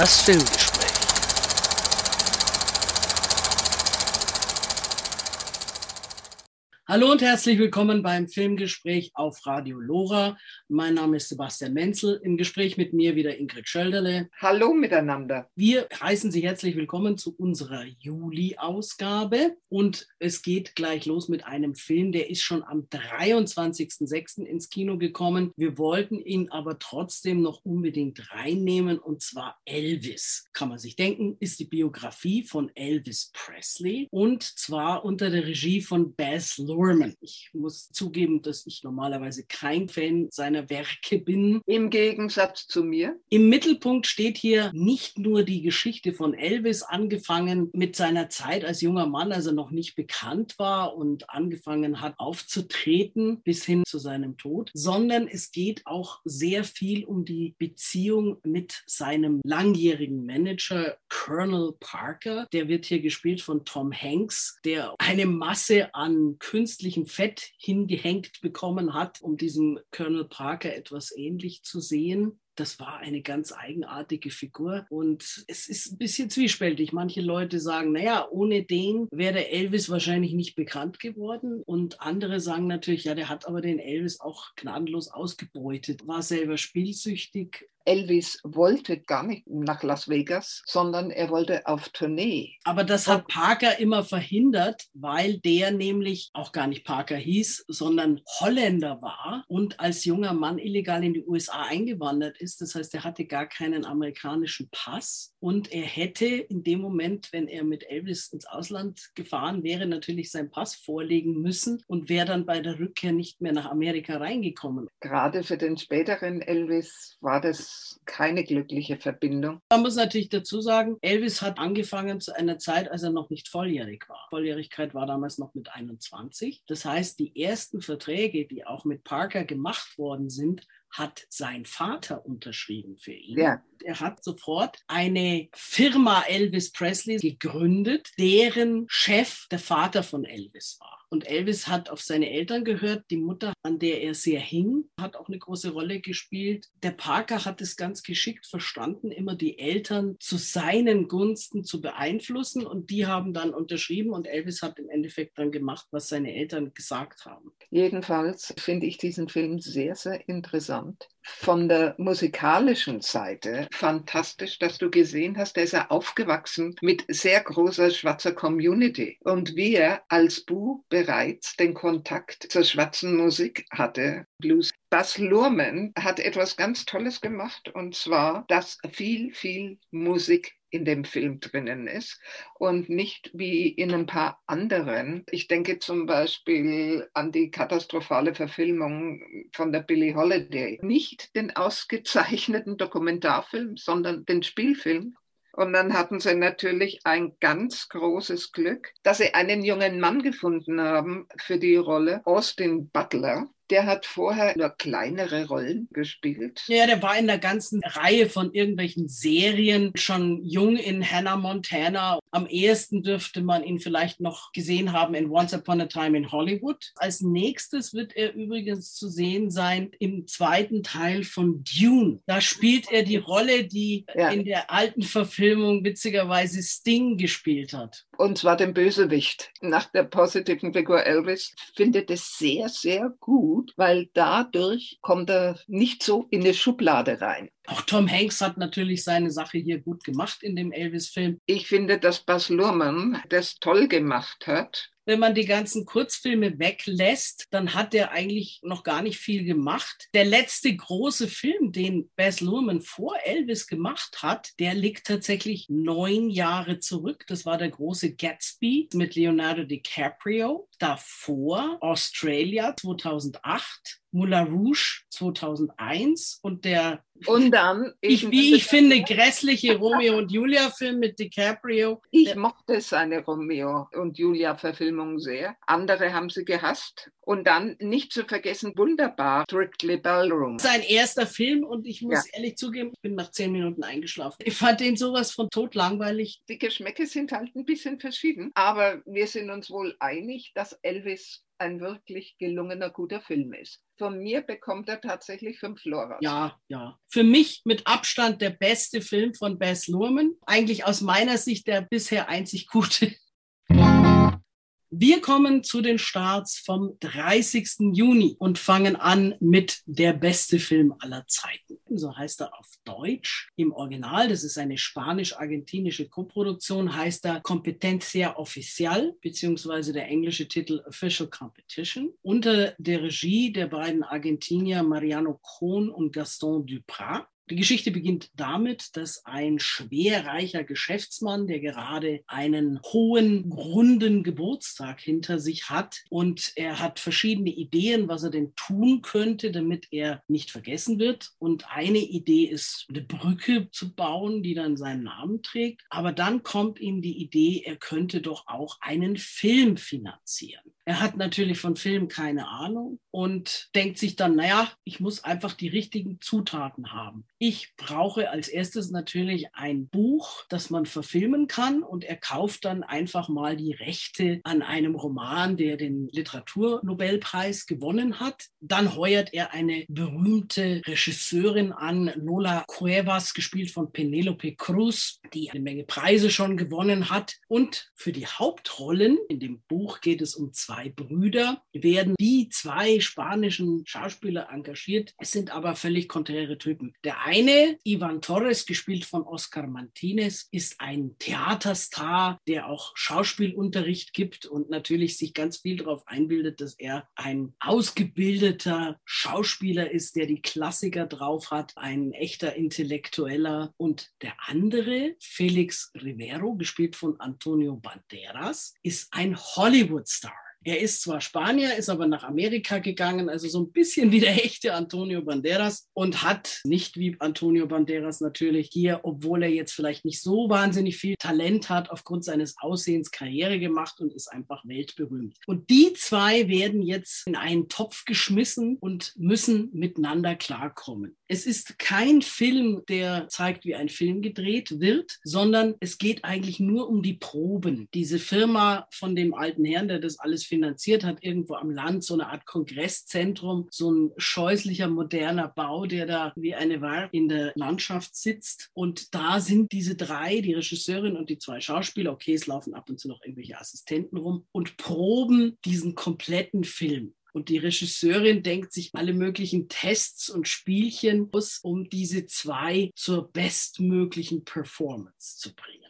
Das Filmgespräch. Hallo und herzlich willkommen beim Filmgespräch auf Radio Lora. Mein Name ist Sebastian Menzel. Im Gespräch mit mir wieder Ingrid Schölderle. Hallo miteinander. Wir heißen Sie herzlich willkommen zu unserer Juli-Ausgabe. Und es geht gleich los mit einem Film, der ist schon am 23.06. ins Kino gekommen. Wir wollten ihn aber trotzdem noch unbedingt reinnehmen und zwar Elvis. Kann man sich denken, ist die Biografie von Elvis Presley und zwar unter der Regie von Baz Luhrmann. Ich muss zugeben, dass ich normalerweise kein Fan seiner Werke bin. Im Gegensatz zu mir. Im Mittelpunkt steht hier nicht nur die Geschichte von Elvis, angefangen mit seiner Zeit als junger Mann, als er noch nicht bekannt war und angefangen hat aufzutreten bis hin zu seinem Tod, sondern es geht auch sehr viel um die Beziehung mit seinem langjährigen Manager Colonel Parker. Der wird hier gespielt von Tom Hanks, der eine Masse an künstlichem Fett hingehängt bekommen hat, um diesem Colonel Parker etwas ähnlich zu sehen. Das war eine ganz eigenartige Figur und es ist ein bisschen zwiespältig. Manche Leute sagen, naja, ohne den wäre Elvis wahrscheinlich nicht bekannt geworden und andere sagen natürlich, ja, der hat aber den Elvis auch gnadenlos ausgebeutet, war selber spielsüchtig, Elvis wollte gar nicht nach Las Vegas, sondern er wollte auf Tournee. Aber das hat Parker immer verhindert, weil der nämlich auch gar nicht Parker hieß, sondern Holländer war und als junger Mann illegal in die USA eingewandert ist. Das heißt, er hatte gar keinen amerikanischen Pass und er hätte in dem Moment, wenn er mit Elvis ins Ausland gefahren wäre, natürlich seinen Pass vorlegen müssen und wäre dann bei der Rückkehr nicht mehr nach Amerika reingekommen. Gerade für den späteren Elvis war das keine glückliche Verbindung. Man muss natürlich dazu sagen, Elvis hat angefangen zu einer Zeit, als er noch nicht volljährig war. Volljährigkeit war damals noch mit 21. Das heißt, die ersten Verträge, die auch mit Parker gemacht worden sind, hat sein Vater unterschrieben für ihn. Ja. Er hat sofort eine Firma Elvis Presley gegründet, deren Chef der Vater von Elvis war. Und Elvis hat auf seine Eltern gehört. Die Mutter, an der er sehr hing, hat auch eine große Rolle gespielt. Der Parker hat es ganz geschickt verstanden, immer die Eltern zu seinen Gunsten zu beeinflussen. Und die haben dann unterschrieben. Und Elvis hat im Endeffekt dann gemacht, was seine Eltern gesagt haben. Jedenfalls finde ich diesen Film sehr, sehr interessant von der musikalischen Seite fantastisch, dass du gesehen hast, der ist ja aufgewachsen mit sehr großer schwarzer Community. Und wie er als Bu bereits den Kontakt zur schwarzen Musik hatte, Blues. Bas Luhrmann hat etwas ganz Tolles gemacht und zwar, dass viel, viel Musik in dem Film drinnen ist und nicht wie in ein paar anderen. Ich denke zum Beispiel an die katastrophale Verfilmung von der Billie Holiday. Nicht den ausgezeichneten Dokumentarfilm, sondern den Spielfilm. Und dann hatten sie natürlich ein ganz großes Glück, dass sie einen jungen Mann gefunden haben für die Rolle, Austin Butler der hat vorher nur kleinere Rollen gespielt. Ja, der war in der ganzen Reihe von irgendwelchen Serien schon jung in Hannah Montana. Am ehesten dürfte man ihn vielleicht noch gesehen haben in Once Upon a Time in Hollywood. Als nächstes wird er übrigens zu sehen sein im zweiten Teil von Dune. Da spielt er die Rolle, die ja. in der alten Verfilmung witzigerweise Sting gespielt hat. Und zwar den Bösewicht. Nach der positiven Figur Elvis findet es sehr, sehr gut weil dadurch kommt er nicht so in eine Schublade rein. Auch Tom Hanks hat natürlich seine Sache hier gut gemacht in dem Elvis-Film. Ich finde, dass Bas Luhrmann das toll gemacht hat wenn man die ganzen Kurzfilme weglässt, dann hat er eigentlich noch gar nicht viel gemacht. Der letzte große Film, den Baz Luhrmann vor Elvis gemacht hat, der liegt tatsächlich neun Jahre zurück. Das war der große Gatsby mit Leonardo DiCaprio. Davor Australia 2008 Moulin Rouge 2001 und der und dann ich, wie ich finde grässliche Romeo und Julia Film mit DiCaprio. Ich mochte seine Romeo und Julia Verfilmung sehr. Andere haben sie gehasst und dann nicht zu vergessen wunderbar Strictly Ballroom. Sein erster Film und ich muss ja. ehrlich zugeben, ich bin nach zehn Minuten eingeschlafen. Ich fand den sowas von tot langweilig. Die Geschmäcke sind halt ein bisschen verschieden, aber wir sind uns wohl einig, dass Elvis ein wirklich gelungener, guter Film ist. Von mir bekommt er tatsächlich fünf Loras. Ja, ja. Für mich mit Abstand der beste Film von Bess Luhrmann. Eigentlich aus meiner Sicht der bisher einzig gute. Wir kommen zu den Starts vom 30. Juni und fangen an mit der beste Film aller Zeiten. So heißt er auf Deutsch. Im Original, das ist eine spanisch-argentinische Koproduktion, heißt er Competencia Oficial, beziehungsweise der englische Titel Official Competition, unter der Regie der beiden Argentinier Mariano Cohn und Gaston Duprat. Die Geschichte beginnt damit, dass ein schwerreicher Geschäftsmann, der gerade einen hohen, runden Geburtstag hinter sich hat und er hat verschiedene Ideen, was er denn tun könnte, damit er nicht vergessen wird. Und eine Idee ist, eine Brücke zu bauen, die dann seinen Namen trägt. Aber dann kommt ihm die Idee, er könnte doch auch einen Film finanzieren. Er hat natürlich von Film keine Ahnung und denkt sich dann, naja, ich muss einfach die richtigen Zutaten haben. Ich brauche als erstes natürlich ein Buch, das man verfilmen kann und er kauft dann einfach mal die Rechte an einem Roman, der den Literaturnobelpreis gewonnen hat. Dann heuert er eine berühmte Regisseurin an, Lola Cuevas, gespielt von Penelope Cruz, die eine Menge Preise schon gewonnen hat. Und für die Hauptrollen, in dem Buch geht es um zwei zwei Brüder, werden die zwei spanischen Schauspieler engagiert. Es sind aber völlig konträre Typen. Der eine, Ivan Torres, gespielt von Oscar Martinez, ist ein Theaterstar, der auch Schauspielunterricht gibt und natürlich sich ganz viel darauf einbildet, dass er ein ausgebildeter Schauspieler ist, der die Klassiker drauf hat, ein echter Intellektueller. Und der andere, Felix Rivero, gespielt von Antonio Banderas, ist ein Hollywood-Star. Er ist zwar Spanier, ist aber nach Amerika gegangen, also so ein bisschen wie der echte Antonio Banderas und hat nicht wie Antonio Banderas natürlich hier, obwohl er jetzt vielleicht nicht so wahnsinnig viel Talent hat, aufgrund seines Aussehens Karriere gemacht und ist einfach weltberühmt. Und die zwei werden jetzt in einen Topf geschmissen und müssen miteinander klarkommen. Es ist kein Film, der zeigt, wie ein Film gedreht wird, sondern es geht eigentlich nur um die Proben. Diese Firma von dem alten Herrn, der das alles finanziert hat, irgendwo am Land, so eine Art Kongresszentrum, so ein scheußlicher moderner Bau, der da wie eine Wahl in der Landschaft sitzt. Und da sind diese drei, die Regisseurin und die zwei Schauspieler, okay, es laufen ab und zu noch irgendwelche Assistenten rum und proben diesen kompletten Film. Und die Regisseurin denkt sich alle möglichen Tests und Spielchen aus, um diese zwei zur bestmöglichen Performance zu bringen.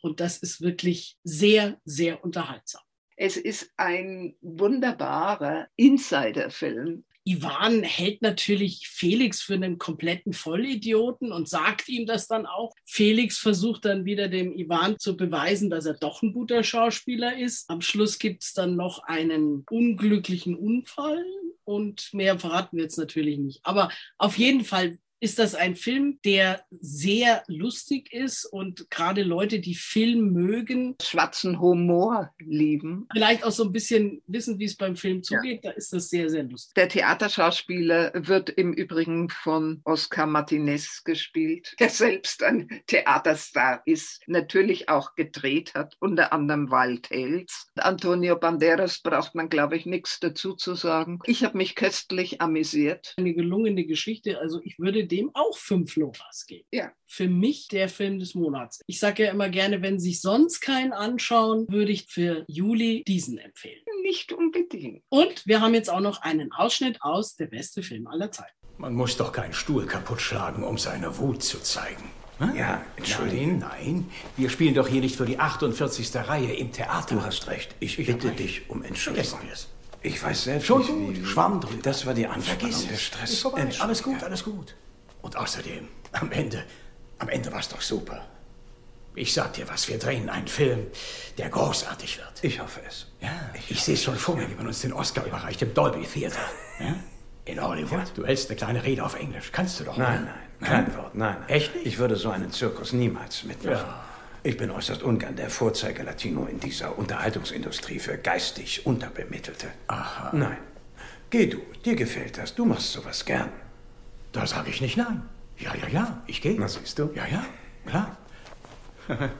Und das ist wirklich sehr, sehr unterhaltsam. Es ist ein wunderbarer Insider-Film. Ivan hält natürlich Felix für einen kompletten Vollidioten und sagt ihm das dann auch. Felix versucht dann wieder dem Ivan zu beweisen, dass er doch ein guter Schauspieler ist. Am Schluss gibt es dann noch einen unglücklichen Unfall und mehr verraten wir jetzt natürlich nicht. Aber auf jeden Fall ist das ein Film, der sehr lustig ist und gerade Leute, die Film mögen, schwarzen Humor lieben. Vielleicht auch so ein bisschen wissen, wie es beim Film zugeht, ja. da ist das sehr, sehr lustig. Der Theaterschauspieler wird im Übrigen von Oscar Martinez gespielt, der selbst ein Theaterstar ist, natürlich auch gedreht hat, unter anderem Wild Tales. Antonio Banderas braucht man, glaube ich, nichts dazu zu sagen. Ich habe mich köstlich amüsiert. Eine gelungene Geschichte, also ich würde dem auch fünf Loras geben. Ja. Für mich der Film des Monats. Ich sage ja immer gerne, wenn sich sonst keinen anschauen, würde ich für Juli diesen empfehlen. Nicht unbedingt. Und wir haben jetzt auch noch einen Ausschnitt aus Der beste Film aller Zeiten. Man muss doch keinen Stuhl kaputt schlagen, um seine Wut zu zeigen. Hm? Ja, Entschuldigung. Nein, nein, wir spielen doch hier nicht für die 48. Reihe im Theater. Du hast recht. Ich, ich bitte dich um Entschuldigung. Ich weiß selbst Schon nicht, gut, Schwamm drüber. Das war die Anspannung, Vergiss der es. Stress. Alles gut, Ja. alles gut. Und außerdem, am Ende, am Ende war es doch super. Ich sag dir was, wir drehen einen Film, der großartig wird. Ich hoffe es. Ja, ich, sehe es schon vor mir, wie man uns den Oscar überreicht im Dolby Theater. Ja? In Hollywood. Du hältst eine kleine Rede auf Englisch. Kannst du doch. Nein, ne? nein, kein Wort, nein. nein. Echt nicht? Ich würde so einen Zirkus niemals mitmachen. Ja. Ich bin äußerst ungern der Vorzeige-Latino in dieser Unterhaltungsindustrie für geistig Unterbemittelte. Aha. Nein. Geh du, dir gefällt das, du machst sowas gern. Da sage ich nicht nein. Ja, ja, ja, ich gehe. Na, siehst du? Ja, ja, klar.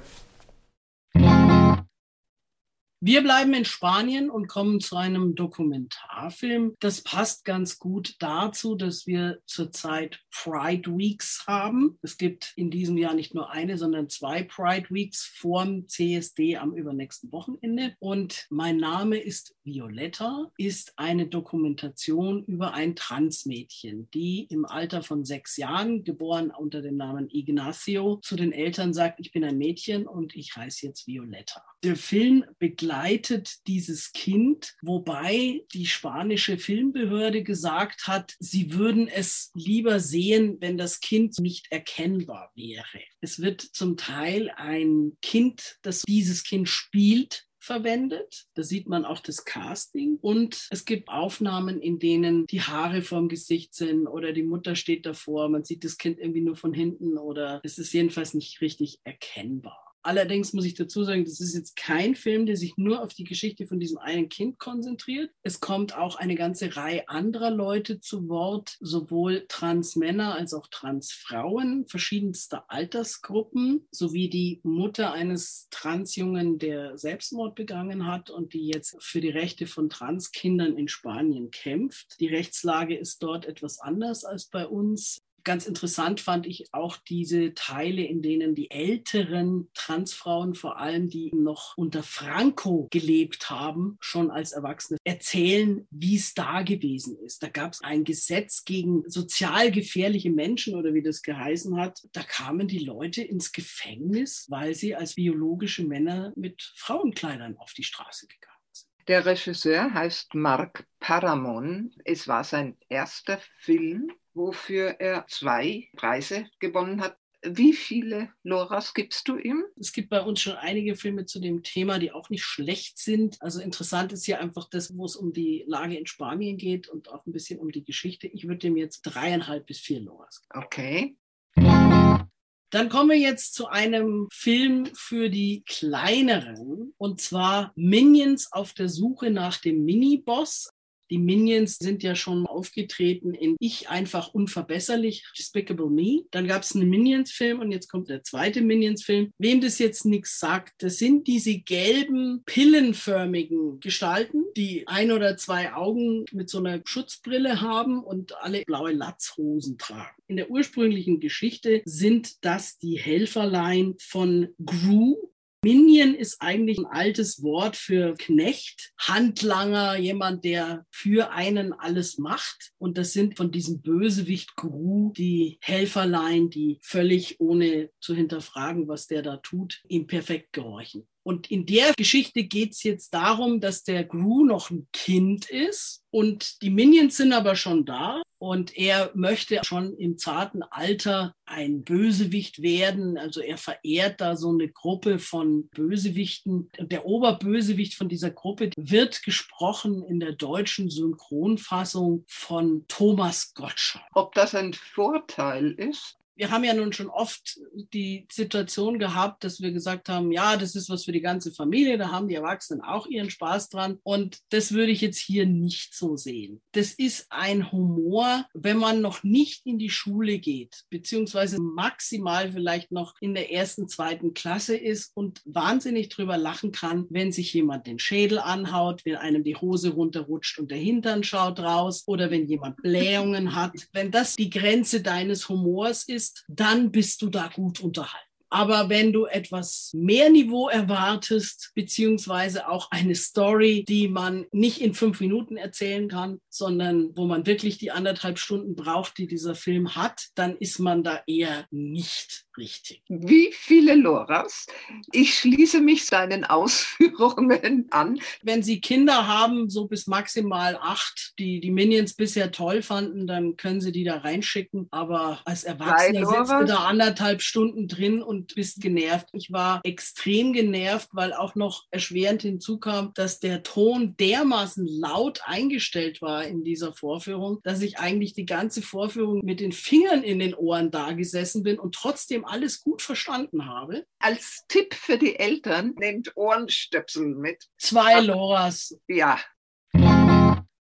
Wir bleiben in Spanien und kommen zu einem Dokumentarfilm. Das passt ganz gut dazu, dass wir zurzeit Pride Weeks haben. Es gibt in diesem Jahr nicht nur eine, sondern zwei Pride Weeks vorm CSD am übernächsten Wochenende. Und mein Name ist Violetta, ist eine Dokumentation über ein Transmädchen, die im Alter von sechs Jahren, geboren unter dem Namen Ignacio, zu den Eltern sagt, ich bin ein Mädchen und ich heiße jetzt Violetta. Der Film begleitet dieses Kind, wobei die spanische Filmbehörde gesagt hat, sie würden es lieber sehen, wenn das Kind nicht erkennbar wäre. Es wird zum Teil ein Kind, das dieses Kind spielt, verwendet. Da sieht man auch das Casting. Und es gibt Aufnahmen, in denen die Haare vorm Gesicht sind oder die Mutter steht davor. Man sieht das Kind irgendwie nur von hinten oder es ist jedenfalls nicht richtig erkennbar. Allerdings muss ich dazu sagen, das ist jetzt kein Film, der sich nur auf die Geschichte von diesem einen Kind konzentriert. Es kommt auch eine ganze Reihe anderer Leute zu Wort, sowohl Transmänner als auch Transfrauen verschiedenster Altersgruppen, sowie die Mutter eines Transjungen, der Selbstmord begangen hat und die jetzt für die Rechte von Transkindern in Spanien kämpft. Die Rechtslage ist dort etwas anders als bei uns. Ganz interessant fand ich auch diese Teile, in denen die älteren Transfrauen, vor allem die noch unter Franco gelebt haben, schon als Erwachsene, erzählen, wie es da gewesen ist. Da gab es ein Gesetz gegen sozial gefährliche Menschen oder wie das geheißen hat. Da kamen die Leute ins Gefängnis, weil sie als biologische Männer mit Frauenkleidern auf die Straße gegangen sind. Der Regisseur heißt Marc Paramon. Es war sein erster Film wofür er zwei Preise gewonnen hat. Wie viele Loras gibst du ihm? Es gibt bei uns schon einige Filme zu dem Thema, die auch nicht schlecht sind. Also interessant ist hier einfach das, wo es um die Lage in Spanien geht und auch ein bisschen um die Geschichte. Ich würde dem jetzt dreieinhalb bis vier Loras. Okay. Dann kommen wir jetzt zu einem Film für die kleineren und zwar Minions auf der Suche nach dem Miniboss. Die Minions sind ja schon aufgetreten in Ich einfach unverbesserlich, Despicable Me. Dann gab es einen Minions-Film und jetzt kommt der zweite Minions-Film. Wem das jetzt nichts sagt, das sind diese gelben, pillenförmigen Gestalten, die ein oder zwei Augen mit so einer Schutzbrille haben und alle blaue Latzhosen tragen. In der ursprünglichen Geschichte sind das die Helferlein von Gru, Minion ist eigentlich ein altes Wort für Knecht, Handlanger, jemand, der für einen alles macht. Und das sind von diesem Bösewicht Gru die Helferlein, die völlig ohne zu hinterfragen, was der da tut, ihm perfekt gehorchen. Und in der Geschichte geht es jetzt darum, dass der Gru noch ein Kind ist und die Minions sind aber schon da und er möchte schon im zarten Alter ein Bösewicht werden. Also er verehrt da so eine Gruppe von Bösewichten. Und der Oberbösewicht von dieser Gruppe wird gesprochen in der deutschen Synchronfassung von Thomas Gottschalk. Ob das ein Vorteil ist? Wir haben ja nun schon oft die Situation gehabt, dass wir gesagt haben, ja, das ist was für die ganze Familie, da haben die Erwachsenen auch ihren Spaß dran. Und das würde ich jetzt hier nicht so sehen. Das ist ein Humor, wenn man noch nicht in die Schule geht, beziehungsweise maximal vielleicht noch in der ersten, zweiten Klasse ist und wahnsinnig drüber lachen kann, wenn sich jemand den Schädel anhaut, wenn einem die Hose runterrutscht und der Hintern schaut raus oder wenn jemand Blähungen hat. Wenn das die Grenze deines Humors ist, bist, dann bist du da gut unterhalten. Aber wenn du etwas mehr Niveau erwartest, beziehungsweise auch eine Story, die man nicht in fünf Minuten erzählen kann, sondern wo man wirklich die anderthalb Stunden braucht, die dieser Film hat, dann ist man da eher nicht richtig. Wie viele Loras? Ich schließe mich seinen Ausführungen an. Wenn Sie Kinder haben, so bis maximal acht, die die Minions bisher toll fanden, dann können Sie die da reinschicken. Aber als Erwachsener sitzt du da anderthalb Stunden drin und bist genervt. Ich war extrem genervt, weil auch noch erschwerend hinzukam, dass der Ton dermaßen laut eingestellt war in dieser Vorführung, dass ich eigentlich die ganze Vorführung mit den Fingern in den Ohren da gesessen bin und trotzdem alles gut verstanden habe. Als Tipp für die Eltern, nehmt Ohrenstöpsel mit. Zwei Loras. Ja.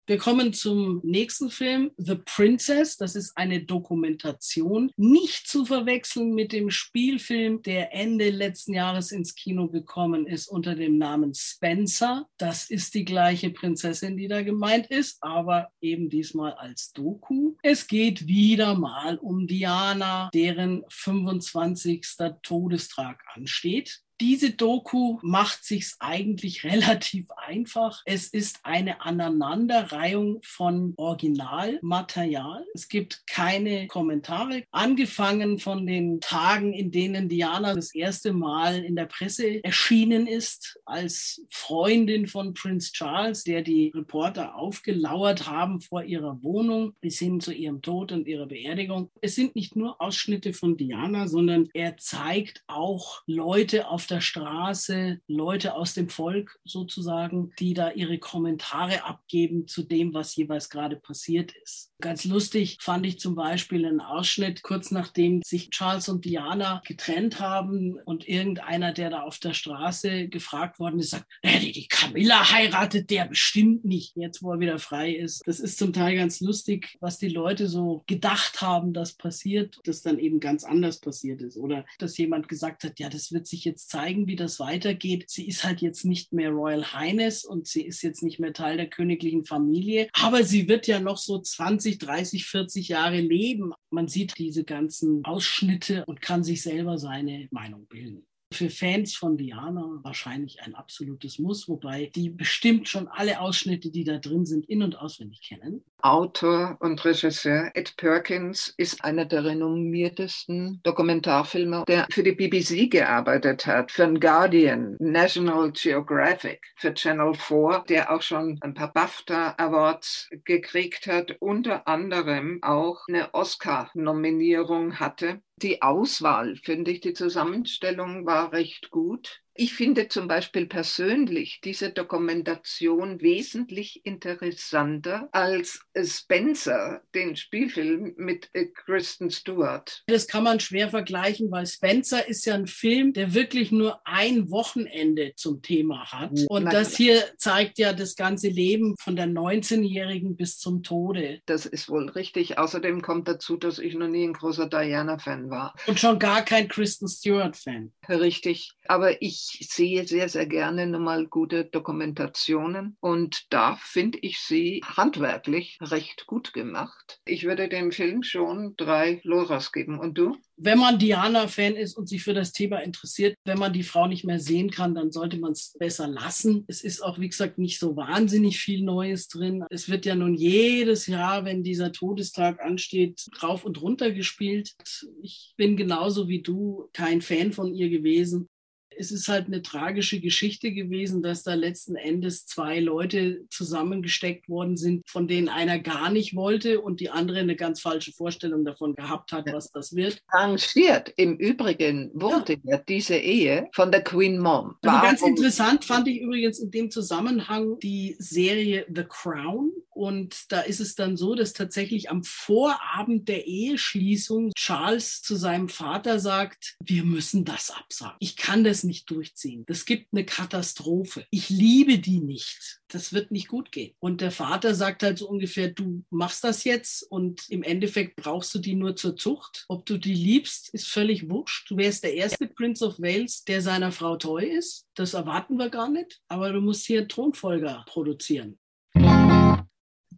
Wir kommen zum nächsten Film, The Princess. Das ist eine Dokumentation, nicht zu verwechseln mit dem Spielfilm, der Ende letzten Jahres ins Kino gekommen ist unter dem Namen Spencer. Das ist die gleiche Prinzessin, die da gemeint ist, aber eben diesmal als Doku. Es geht wieder mal um Diana, deren 25. Todestag ansteht. Diese Doku macht sich's eigentlich relativ einfach. Es ist eine Aneinanderreihung von Originalmaterial. Es gibt keine Kommentare. Angefangen von den Tagen, in denen Diana das erste Mal in der Presse erschienen ist, als Freundin von Prince Charles, der die Reporter aufgelauert haben vor ihrer Wohnung, bis hin zu ihrem Tod und ihrer Beerdigung. Es sind nicht nur Ausschnitte von Diana, sondern er zeigt auch Leute auf der Straße Leute aus dem Volk sozusagen, die da ihre Kommentare abgeben zu dem, was jeweils gerade passiert ist. Ganz lustig fand ich zum Beispiel einen Ausschnitt, kurz nachdem sich Charles und Diana getrennt haben und irgendeiner, der da auf der Straße gefragt worden ist, sagt, die, die Camilla heiratet der bestimmt nicht, jetzt wo er wieder frei ist. Das ist zum Teil ganz lustig, was die Leute so gedacht haben, dass passiert, das dann eben ganz anders passiert ist. Oder dass jemand gesagt hat, ja, das wird sich jetzt zeigen, wie das weitergeht. Sie ist halt jetzt nicht mehr Royal Highness und sie ist jetzt nicht mehr Teil der königlichen Familie, aber sie wird ja noch so 20, 30, 40 Jahre leben. Man sieht diese ganzen Ausschnitte und kann sich selber seine Meinung bilden. Für Fans von Diana wahrscheinlich ein absolutes Muss, wobei die bestimmt schon alle Ausschnitte, die da drin sind, in- und auswendig kennen. Autor und Regisseur Ed Perkins ist einer der renommiertesten Dokumentarfilmer, der für die BBC gearbeitet hat, für den Guardian, National Geographic, für Channel 4, der auch schon ein paar BAFTA Awards gekriegt hat, unter anderem auch eine Oscar-Nominierung hatte. Die Auswahl, finde ich, die Zusammenstellung war recht gut. Ich finde zum Beispiel persönlich diese Dokumentation wesentlich interessanter als Spencer, den Spielfilm mit äh, Kristen Stewart. Das kann man schwer vergleichen, weil Spencer ist ja ein Film, der wirklich nur ein Wochenende zum Thema hat. Und Nein. das hier zeigt ja das ganze Leben von der 19-Jährigen bis zum Tode. Das ist wohl richtig. Außerdem kommt dazu, dass ich noch nie ein großer Diana-Fan war. Und schon gar kein Kristen Stewart-Fan. Richtig. Aber ich ich sehe sehr, sehr gerne nochmal gute Dokumentationen und da finde ich sie handwerklich recht gut gemacht. Ich würde dem Film schon drei Loras geben. Und du? Wenn man Diana-Fan ist und sich für das Thema interessiert, wenn man die Frau nicht mehr sehen kann, dann sollte man es besser lassen. Es ist auch, wie gesagt, nicht so wahnsinnig viel Neues drin. Es wird ja nun jedes Jahr, wenn dieser Todestag ansteht, rauf und runter gespielt. Ich bin genauso wie du kein Fan von ihr gewesen es ist halt eine tragische Geschichte gewesen, dass da letzten Endes zwei Leute zusammengesteckt worden sind, von denen einer gar nicht wollte und die andere eine ganz falsche Vorstellung davon gehabt hat, was das wird. Arrangiert im Übrigen wurde ja, ja diese Ehe von der Queen Mom. Also ganz interessant fand ich übrigens in dem Zusammenhang die Serie The Crown und da ist es dann so, dass tatsächlich am Vorabend der Eheschließung Charles zu seinem Vater sagt, wir müssen das absagen. Ich kann das nicht durchziehen. Das gibt eine Katastrophe. Ich liebe die nicht. Das wird nicht gut gehen. Und der Vater sagt halt so ungefähr, du machst das jetzt und im Endeffekt brauchst du die nur zur Zucht. Ob du die liebst, ist völlig wurscht. Du wärst der erste Prince of Wales, der seiner Frau treu ist. Das erwarten wir gar nicht. Aber du musst hier Thronfolger produzieren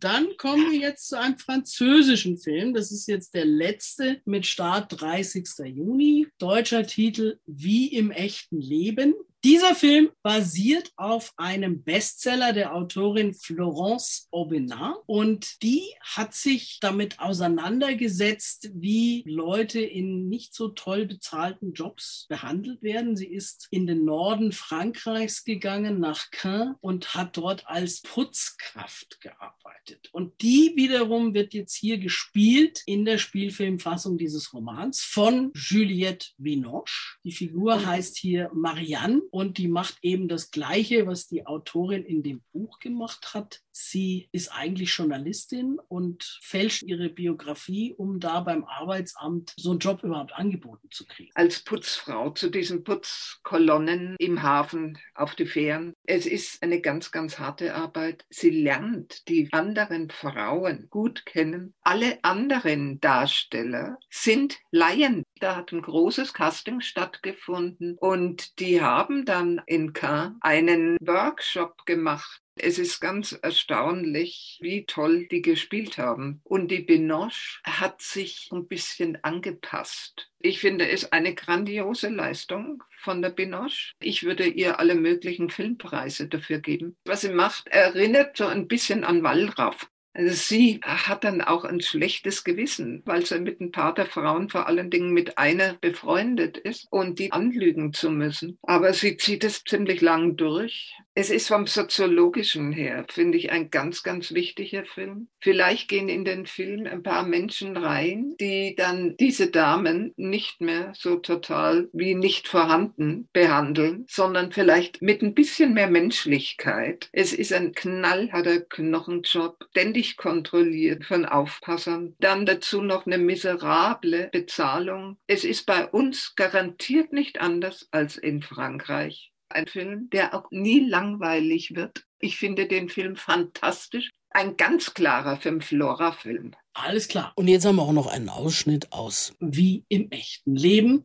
dann kommen wir jetzt zu einem französischen Film. Das ist jetzt der letzte mit Start 30. Juni. Deutscher Titel Wie im echten Leben. Dieser Film basiert auf einem Bestseller der Autorin Florence Aubenas und die hat sich damit auseinandergesetzt, wie Leute in nicht so toll bezahlten Jobs behandelt werden. Sie ist in den Norden Frankreichs gegangen, nach Caen und hat dort als Putzkraft gearbeitet. Und die wiederum wird jetzt hier gespielt in der Spielfilmfassung dieses Romans von Juliette Binoche. Die Figur heißt hier Marianne und die macht eben das Gleiche, was die Autorin in dem Buch gemacht hat. Sie ist eigentlich Journalistin und fälscht ihre Biografie, um da beim Arbeitsamt so einen Job überhaupt angeboten zu kriegen. Als Putzfrau zu diesen Putzkolonnen im Hafen auf die Fähren. Es ist eine ganz, ganz harte Arbeit. Sie lernt die anderen Frauen gut kennen. Alle anderen Darsteller sind Laien. Da hat ein großes Casting stattgefunden und die haben dann in Caen einen Workshop gemacht es ist ganz erstaunlich, wie toll die gespielt haben. Und die Binoche hat sich ein bisschen angepasst. Ich finde es eine grandiose Leistung von der Binoche. Ich würde ihr alle möglichen Filmpreise dafür geben. Was sie macht, erinnert so ein bisschen an Wallraff. Also sie hat dann auch ein schlechtes Gewissen, weil sie mit ein paar der Frauen vor allen Dingen mit einer befreundet ist und die anlügen zu müssen. Aber sie zieht es ziemlich lang durch. Es ist vom soziologischen her, finde ich, ein ganz, ganz wichtiger Film. Vielleicht gehen in den Film ein paar Menschen rein, die dann diese Damen nicht mehr so total wie nicht vorhanden behandeln, sondern vielleicht mit ein bisschen mehr Menschlichkeit. Es ist ein knallharter Knochenjob, ständig ständig kontrolliert von Aufpassern. Dann dazu noch eine miserable Bezahlung. Es ist bei uns garantiert nicht anders als in Frankreich. Ein Film, der auch nie langweilig wird. Ich finde den Film fantastisch. Ein ganz klarer Fünf-Flora-Film. Alles klar. Und jetzt haben wir auch noch einen Ausschnitt aus Wie im echten Leben.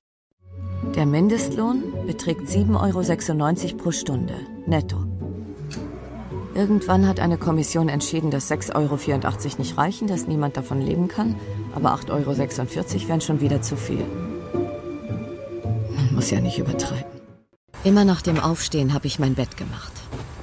Der Mindestlohn beträgt 7,96 Euro pro Stunde, netto. Irgendwann hat eine Kommission entschieden, dass 6,84 Euro nicht reichen, dass niemand davon leben kann, aber 8,46 Euro wären schon wieder zu viel. Man muss ja nicht übertreiben. Immer nach dem Aufstehen habe ich mein Bett gemacht.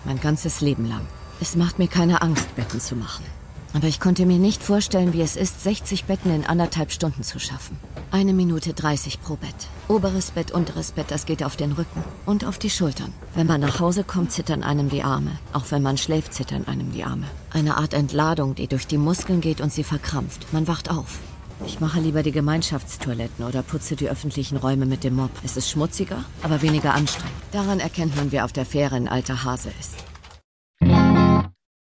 Mein ganzes Leben lang. Es macht mir keine Angst, Betten zu machen. Aber ich konnte mir nicht vorstellen, wie es ist, 60 Betten in anderthalb Stunden zu schaffen. Eine Minute 30 pro Bett. Oberes Bett, unteres Bett, das geht auf den Rücken und auf die Schultern. Wenn man nach Hause kommt, zittern einem die Arme. Auch wenn man schläft, zittern einem die Arme. Eine Art Entladung, die durch die Muskeln geht und sie verkrampft. Man wacht auf. Ich mache lieber die Gemeinschaftstoiletten oder putze die öffentlichen Räume mit dem Mob. Es ist schmutziger, aber weniger anstrengend. Daran erkennt man, wer auf der Fähre ein alter Hase ist.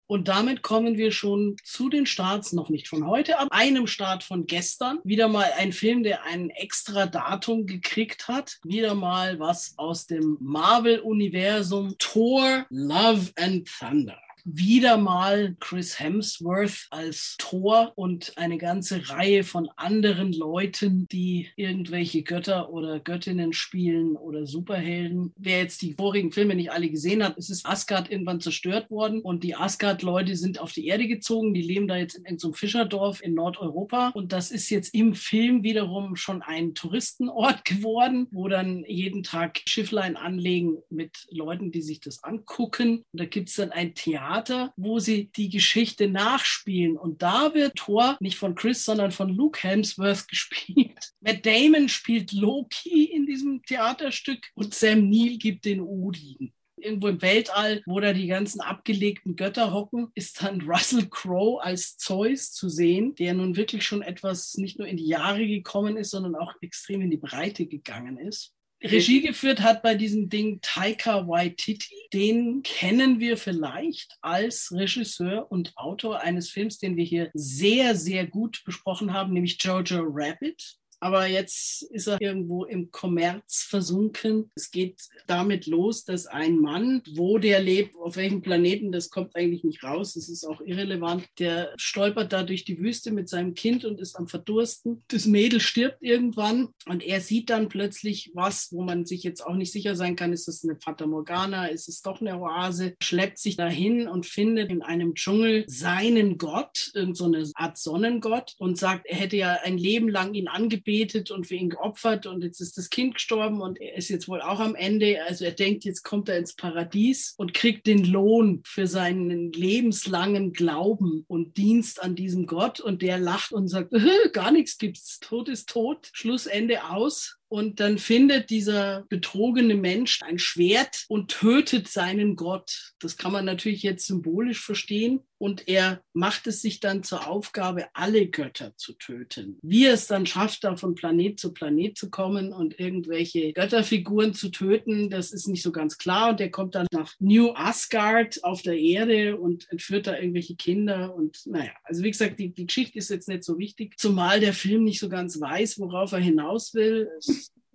Und damit kommen wir schon zu den Starts, noch nicht von heute, aber einem Start von gestern. Wieder mal ein Film, der ein extra Datum gekriegt hat. Wieder mal was aus dem Marvel-Universum. Thor, Love and Thunder wieder mal Chris Hemsworth als Thor und eine ganze Reihe von anderen Leuten, die irgendwelche Götter oder Göttinnen spielen oder Superhelden. Wer jetzt die vorigen Filme nicht alle gesehen hat, es ist Asgard irgendwann zerstört worden und die Asgard-Leute sind auf die Erde gezogen. Die leben da jetzt in irgendeinem Fischerdorf in Nordeuropa und das ist jetzt im Film wiederum schon ein Touristenort geworden, wo dann jeden Tag Schifflein anlegen mit Leuten, die sich das angucken. Und da gibt es dann ein Theater Theater, wo sie die Geschichte nachspielen. Und da wird Thor nicht von Chris, sondern von Luke Hemsworth gespielt. Matt Damon spielt Loki in diesem Theaterstück und Sam Neill gibt den Odin irgendwo im Weltall, wo da die ganzen abgelegten Götter hocken, ist dann Russell Crowe als Zeus zu sehen, der nun wirklich schon etwas nicht nur in die Jahre gekommen ist, sondern auch extrem in die Breite gegangen ist. Regie geführt hat bei diesem Ding Taika Waititi. Den kennen wir vielleicht als Regisseur und Autor eines Films, den wir hier sehr, sehr gut besprochen haben, nämlich Jojo Rabbit aber jetzt ist er irgendwo im Kommerz versunken. Es geht damit los, dass ein Mann, wo der lebt, auf welchem Planeten, das kommt eigentlich nicht raus, das ist auch irrelevant, der stolpert da durch die Wüste mit seinem Kind und ist am Verdursten. Das Mädel stirbt irgendwann und er sieht dann plötzlich was, wo man sich jetzt auch nicht sicher sein kann, ist das eine Fata Morgana, ist es doch eine Oase, schleppt sich dahin und findet in einem Dschungel seinen Gott, so Art Sonnengott und sagt, er hätte ja ein Leben lang ihn angebetet gebetet und für ihn geopfert und jetzt ist das Kind gestorben und er ist jetzt wohl auch am Ende. Also er denkt, jetzt kommt er ins Paradies und kriegt den Lohn für seinen lebenslangen Glauben und Dienst an diesem Gott und der lacht und sagt, gar nichts gibt's, Tod ist tot, Schlussende aus Und dann findet dieser betrogene Mensch ein Schwert und tötet seinen Gott. Das kann man natürlich jetzt symbolisch verstehen. Und er macht es sich dann zur Aufgabe, alle Götter zu töten. Wie er es dann schafft, da von Planet zu Planet zu kommen und irgendwelche Götterfiguren zu töten, das ist nicht so ganz klar. Und er kommt dann nach New Asgard auf der Erde und entführt da irgendwelche Kinder. Und naja, also wie gesagt, die, die Geschichte ist jetzt nicht so wichtig, zumal der Film nicht so ganz weiß, worauf er hinaus will. Es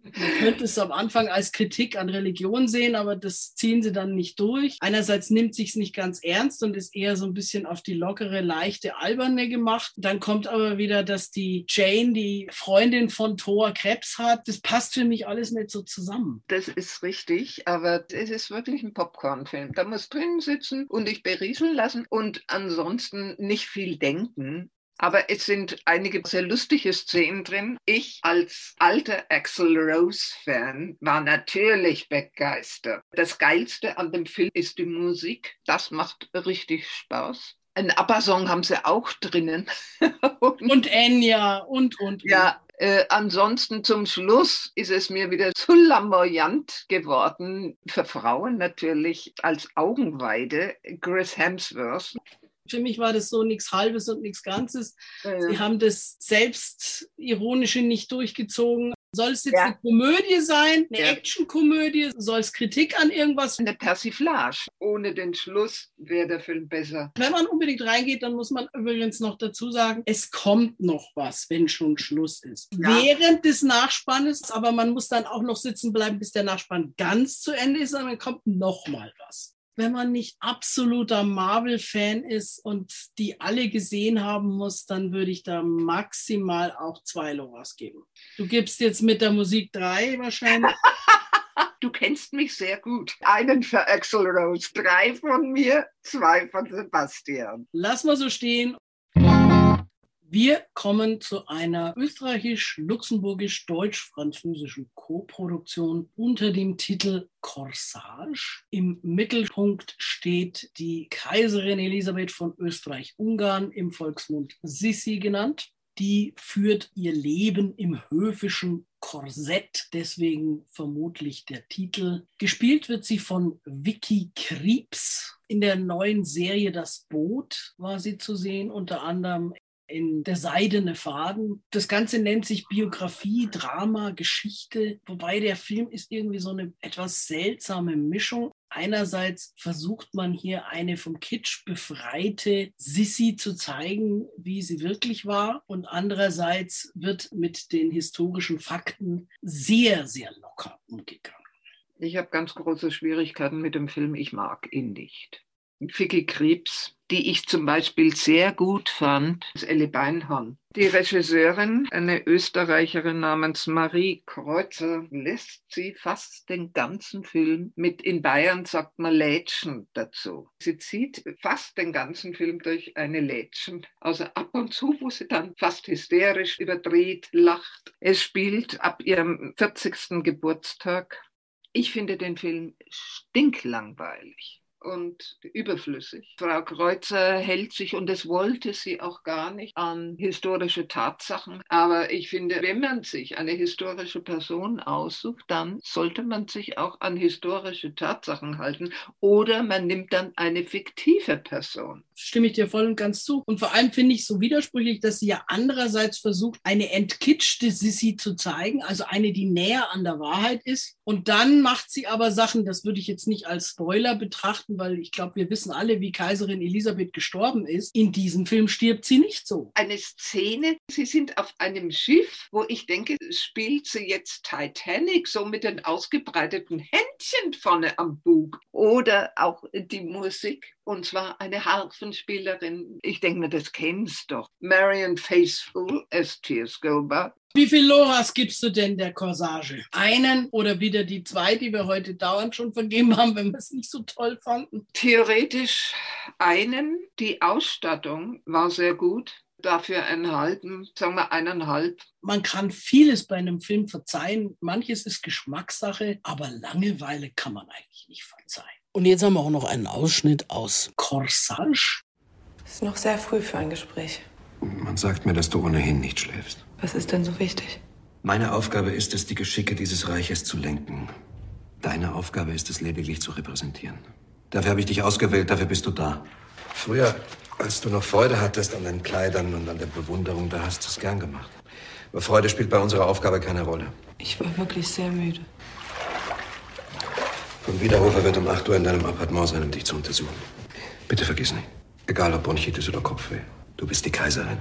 man könnte es am Anfang als Kritik an Religion sehen, aber das ziehen sie dann nicht durch. Einerseits nimmt sich es nicht ganz ernst und ist eher so ein bisschen auf die lockere, leichte, alberne gemacht. Dann kommt aber wieder, dass die Jane, die Freundin von Thor, Krebs hat. Das passt für mich alles nicht so zusammen. Das ist richtig, aber es ist wirklich ein Popcorn-Film. Da muss drin sitzen und dich berieseln lassen und ansonsten nicht viel denken. Aber es sind einige sehr lustige Szenen drin. Ich als alter Axel Rose-Fan war natürlich begeistert. Das Geilste an dem Film ist die Musik. Das macht richtig Spaß. Ein ABBA-Song haben sie auch drinnen. und, und Enya und, und. Ja, äh, ansonsten zum Schluss ist es mir wieder zu lamoyant geworden. Für Frauen natürlich als Augenweide. Chris Hemsworth für mich war das so nichts Halbes und nichts Ganzes. Ja, Sie haben das Selbstironische nicht durchgezogen. Soll es jetzt ja. eine Komödie sein, eine ja. Actionkomödie? Soll es Kritik an irgendwas? Eine Persiflage. Ohne den Schluss wäre der Film besser. Wenn man unbedingt reingeht, dann muss man übrigens noch dazu sagen, es kommt noch was, wenn schon Schluss ist. Ja. Während des Nachspannes, aber man muss dann auch noch sitzen bleiben, bis der Nachspann ganz zu Ende ist, und dann kommt noch mal was wenn man nicht absoluter Marvel-Fan ist und die alle gesehen haben muss, dann würde ich da maximal auch zwei Loras geben. Du gibst jetzt mit der Musik drei wahrscheinlich. Du kennst mich sehr gut. Einen für Axel Rose, drei von mir, zwei von Sebastian. Lass mal so stehen. Wir kommen zu einer österreichisch-luxemburgisch-deutsch-französischen Co-Produktion unter dem Titel Corsage. Im Mittelpunkt steht die Kaiserin Elisabeth von Österreich-Ungarn, im Volksmund Sissi genannt. Die führt ihr Leben im höfischen Korsett, deswegen vermutlich der Titel. Gespielt wird sie von Vicky Kriebs. In der neuen Serie Das Boot war sie zu sehen, unter anderem in Der seidene Faden. Das Ganze nennt sich Biografie, Drama, Geschichte, wobei der Film ist irgendwie so eine etwas seltsame Mischung. Einerseits versucht man hier eine vom Kitsch befreite Sissi zu zeigen, wie sie wirklich war. Und andererseits wird mit den historischen Fakten sehr, sehr locker umgegangen. Ich habe ganz große Schwierigkeiten mit dem Film. Ich mag ihn nicht. Vicky Krebs, die ich zum Beispiel sehr gut fand, ist Ellie Beinhorn. Die Regisseurin, eine Österreicherin namens Marie Kreuzer, lässt sie fast den ganzen Film mit, in Bayern sagt man Lädchen dazu. Sie zieht fast den ganzen Film durch eine Lädchen. Also ab und zu, wo sie dann fast hysterisch überdreht, lacht. Es spielt ab ihrem 40. Geburtstag. Ich finde den Film stinklangweilig und überflüssig. Frau Kreuzer hält sich, und das wollte sie auch gar nicht, an historische Tatsachen. Aber ich finde, wenn man sich eine historische Person aussucht, dann sollte man sich auch an historische Tatsachen halten. Oder man nimmt dann eine fiktive Person. Stimme ich dir voll und ganz zu. Und vor allem finde ich so widersprüchlich, dass sie ja andererseits versucht, eine entkitschte Sissi zu zeigen, also eine, die näher an der Wahrheit ist. Und dann macht sie aber Sachen, das würde ich jetzt nicht als Spoiler betrachten, betrachten, weil ich glaube, wir wissen alle, wie Kaiserin Elisabeth gestorben ist. In diesem Film stirbt sie nicht so. Eine Szene, sie sind auf einem Schiff, wo ich denke, spielt sie jetzt Titanic so mit den ausgebreiteten Händchen vorne am Bug. Oder auch die Musik und zwar eine Harfenspielerin. Ich denke mir, das kennst du doch. Marion Faithful as Tears Go By. Wie viel Loras gibst du denn der Corsage? Einen oder wieder die zwei, die wir heute dauernd schon vergeben haben, wenn wir es nicht so toll fanden? Theoretisch einen. Die Ausstattung war sehr gut. Dafür einen halben, sagen wir eineinhalb. Man kann vieles bei einem Film verzeihen. Manches ist Geschmackssache, aber Langeweile kann man eigentlich nicht verzeihen. Und jetzt haben wir auch noch einen Ausschnitt aus Corsage. Es ist noch sehr früh für ein Gespräch. Man sagt mir, dass du ohnehin nicht schläfst. Was ist denn so wichtig? Meine Aufgabe ist es, die Geschicke dieses Reiches zu lenken. Deine Aufgabe ist es, lediglich zu repräsentieren. Dafür habe ich dich ausgewählt, dafür bist du da. Früher, als du noch Freude hattest an deinen Kleidern und an der Bewunderung, da hast du es gern gemacht. Aber Freude spielt bei unserer Aufgabe keine Rolle. Ich war wirklich sehr müde. Von Wiederhofer wird um 8 Uhr in deinem Appartement sein, um dich zu untersuchen. Bitte vergiss nicht. Egal ob Bronchitis oder Kopfweh. Du bist die Kaiserin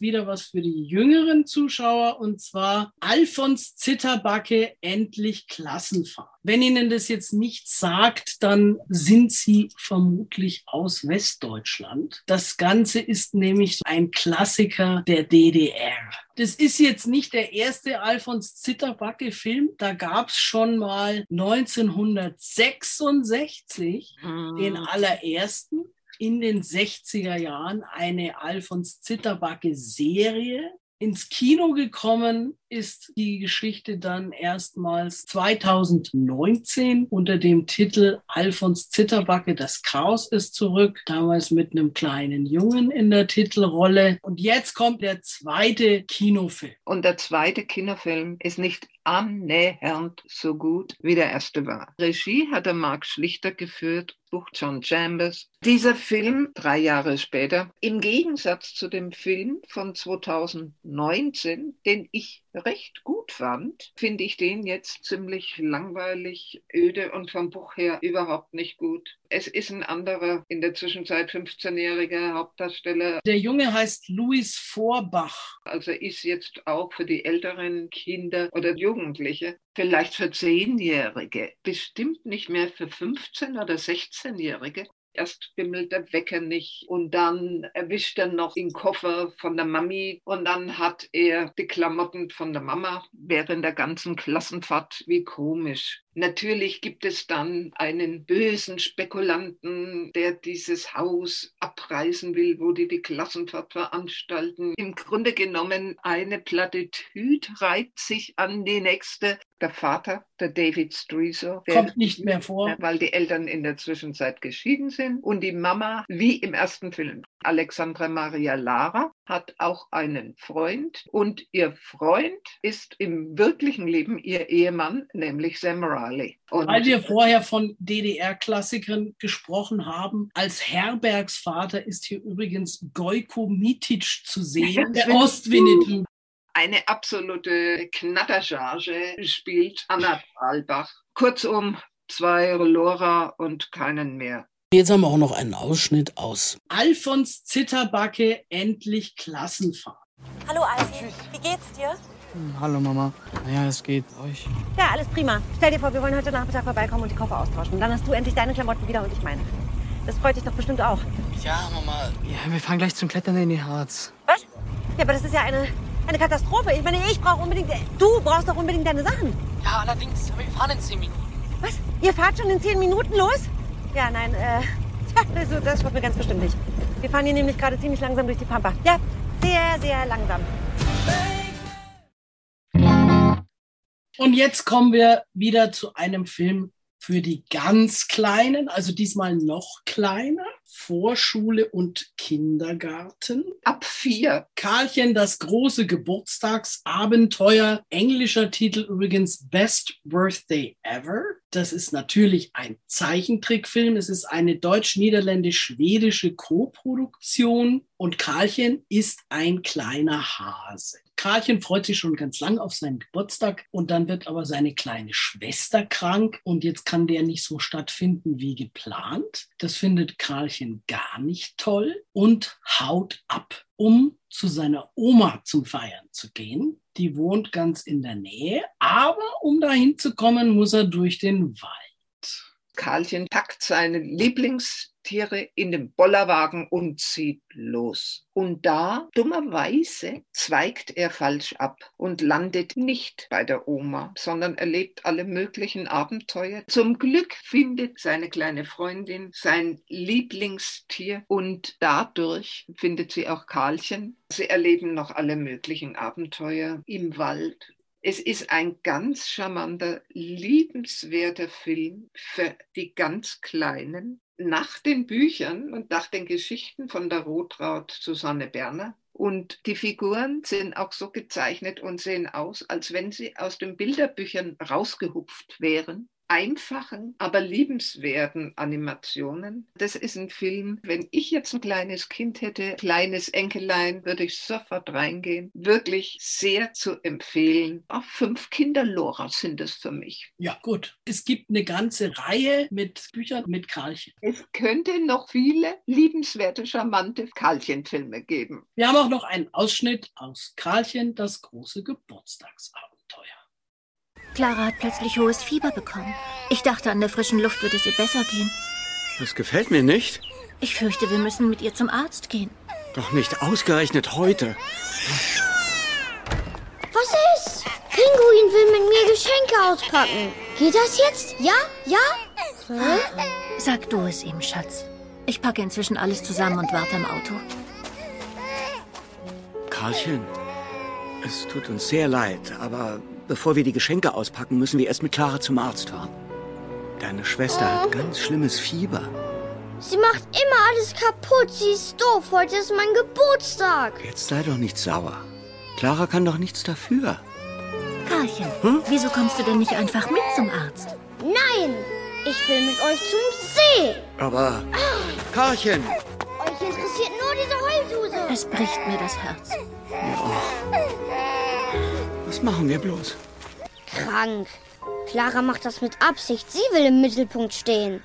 wieder was für die jüngeren Zuschauer und zwar Alfons Zitterbacke endlich Klassenfahrt. Wenn Ihnen das jetzt nichts sagt, dann sind Sie vermutlich aus Westdeutschland. Das Ganze ist nämlich ein Klassiker der DDR. Das ist jetzt nicht der erste Alfons Zitterbacke-Film. Da gab es schon mal 1966 mhm. den allerersten in den 60er Jahren eine Alfons Zitterbacke Serie. Ins Kino gekommen ist die Geschichte dann erstmals 2019 unter dem Titel Alfons Zitterbacke, das Chaos ist zurück, damals mit einem kleinen Jungen in der Titelrolle. Und jetzt kommt der zweite Kinofilm. Und der zweite Kinofilm ist nicht annähernd so gut wie der erste war. Regie hatte Mark Schlichter geführt, Buch John Chambers. Dieser Film, drei Jahre später, im Gegensatz zu dem Film von 2019, den ich recht gut fand, finde ich den jetzt ziemlich langweilig, öde und vom Buch her überhaupt nicht gut. Es ist ein anderer, in der Zwischenzeit 15-jähriger Hauptdarsteller. Der Junge heißt Louis Vorbach. Also ist jetzt auch für die älteren Kinder oder Jugendliche, vielleicht für Zehnjährige, bestimmt nicht mehr für 15- oder 16-Jährige, Erst bimmelt der Wecker nicht und dann erwischt er noch den Koffer von der Mami und dann hat er die Klamotten von der Mama während der ganzen Klassenfahrt. Wie komisch. Natürlich gibt es dann einen bösen Spekulanten, der dieses Haus abreißen will, wo die die Klassenfahrt veranstalten. Im Grunde genommen eine Plattitüd reiht sich an die nächste der Vater, der David Streeser, kommt nicht mehr vor, weil die Eltern in der Zwischenzeit geschieden sind. Und die Mama, wie im ersten Film, Alexandra Maria Lara, hat auch einen Freund. Und ihr Freund ist im wirklichen Leben ihr Ehemann, nämlich Sam Riley. Und weil wir vorher von DDR-Klassikern gesprochen haben, als Herbergsvater ist hier übrigens Gojko Mitic zu sehen, der Ostwinnetou eine absolute Knattercharge spielt Anna Thalbach. Kurzum, zwei Lora und keinen mehr. Jetzt haben wir auch noch einen Ausschnitt aus Alfons Zitterbacke, endlich Klassenfahrt. Hallo Alfie, wie geht's dir? Hallo Mama. Naja, es geht. Euch? Ja, alles prima. Stell dir vor, wir wollen heute Nachmittag vorbeikommen und die Koffer austauschen. Dann hast du endlich deine Klamotten wieder und ich meine. Das freut dich doch bestimmt auch. Ja, Mama. Ja, wir fahren gleich zum Klettern in die Harz. Was? Ja, aber das ist ja eine eine Katastrophe. Ich meine, ich brauche unbedingt. Du brauchst doch unbedingt deine Sachen. Ja, allerdings, aber wir fahren in zehn Minuten. Was? Ihr fahrt schon in zehn Minuten los? Ja, nein, äh. Also das schaffen wir ganz bestimmt nicht. Wir fahren hier nämlich gerade ziemlich langsam durch die Pampa. Ja, sehr, sehr langsam. Und jetzt kommen wir wieder zu einem Film für die ganz Kleinen, also diesmal noch kleiner. Vorschule und Kindergarten. Ab vier. Karlchen, das große Geburtstagsabenteuer. Englischer Titel übrigens Best Birthday Ever. Das ist natürlich ein Zeichentrickfilm. Es ist eine deutsch-niederländisch-schwedische Co-Produktion. Und Karlchen ist ein kleiner Hase. Karlchen freut sich schon ganz lang auf seinen Geburtstag und dann wird aber seine kleine Schwester krank und jetzt kann der nicht so stattfinden wie geplant. Das findet Karlchen gar nicht toll und haut ab, um zu seiner Oma zum Feiern zu gehen. Die wohnt ganz in der Nähe, aber um dahin zu kommen, muss er durch den Wald. Karlchen packt seine Lieblings Tiere in den Bollerwagen und zieht los. Und da, dummerweise, zweigt er falsch ab und landet nicht bei der Oma, sondern erlebt alle möglichen Abenteuer. Zum Glück findet seine kleine Freundin sein Lieblingstier und dadurch findet sie auch Karlchen. Sie erleben noch alle möglichen Abenteuer im Wald. Es ist ein ganz charmanter, liebenswerter Film für die ganz Kleinen. Nach den Büchern und nach den Geschichten von der Rotraut Susanne Berner. Und die Figuren sind auch so gezeichnet und sehen aus, als wenn sie aus den Bilderbüchern rausgehupft wären einfachen, aber liebenswerten Animationen. Das ist ein Film, wenn ich jetzt ein kleines Kind hätte, kleines Enkelein, würde ich sofort reingehen. Wirklich sehr zu empfehlen. Auch fünf Kinderlora sind es für mich. Ja, gut. Es gibt eine ganze Reihe mit Büchern mit Karlchen. Es könnte noch viele liebenswerte, charmante Karlchen-Filme geben. Wir haben auch noch einen Ausschnitt aus Karlchen, das große Geburtstagsabend. Clara hat plötzlich hohes Fieber bekommen. Ich dachte, an der frischen Luft würde es ihr besser gehen. Das gefällt mir nicht. Ich fürchte, wir müssen mit ihr zum Arzt gehen. Doch nicht ausgerechnet heute. Was ist? Pinguin will mit mir Geschenke auspacken. Geht das jetzt? Ja? Ja? Hä? Sag du es ihm, Schatz. Ich packe inzwischen alles zusammen und warte im Auto. Karlchen, es tut uns sehr leid, aber Bevor wir die Geschenke auspacken, müssen wir erst mit Clara zum Arzt fahren. Deine Schwester oh. hat ganz schlimmes Fieber. Sie macht immer alles kaputt. Sie ist doof. Heute ist mein Geburtstag. Jetzt sei doch nicht sauer. Clara kann doch nichts dafür. Karlchen, hm? wieso kommst du denn nicht einfach mit zum Arzt? Nein, ich will mit euch zum See. Aber, Karlchen. Euch interessiert nur diese Heulsuse. Es bricht mir das Herz. Ja. Was machen wir bloß? Krank. Clara macht das mit Absicht. Sie will im Mittelpunkt stehen.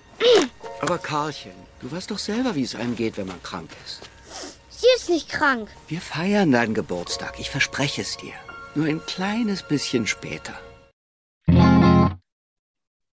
Aber Karlchen, du weißt doch selber, wie es einem geht, wenn man krank ist. Sie ist nicht krank. Wir feiern deinen Geburtstag, ich verspreche es dir. Nur ein kleines bisschen später.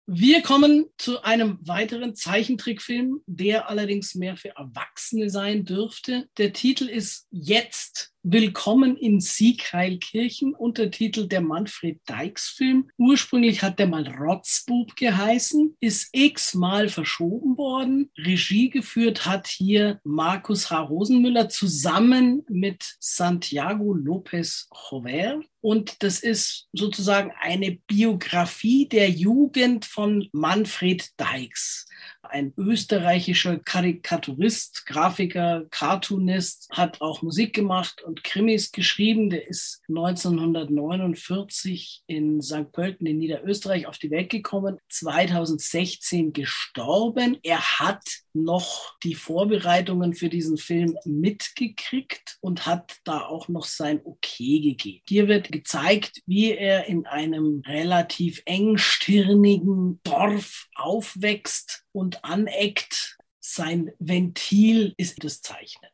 Wir kommen zu einem weiteren Zeichentrickfilm, der allerdings mehr für Erwachsene sein dürfte. Der Titel ist Jetzt Willkommen in Siegheilkirchen, Untertitel der Manfred Dykes Film. Ursprünglich hat der mal Rotzbub geheißen, ist x-mal verschoben worden. Regie geführt hat hier Markus H. Rosenmüller zusammen mit Santiago Lopez Jover. Und das ist sozusagen eine Biografie der Jugend von Manfred Dykes ein österreichischer Karikaturist, Grafiker, Cartoonist, hat auch Musik gemacht und Krimis geschrieben. Der ist 1949 in St. Pölten in Niederösterreich auf die Welt gekommen, 2016 gestorben. Er hat noch die Vorbereitungen für diesen Film mitgekriegt und hat da auch noch sein Okay gegeben. Hier wird gezeigt, wie er in einem relativ engstirnigen Dorf aufwächst und aneckt. Sein Ventil ist das Zeichnen.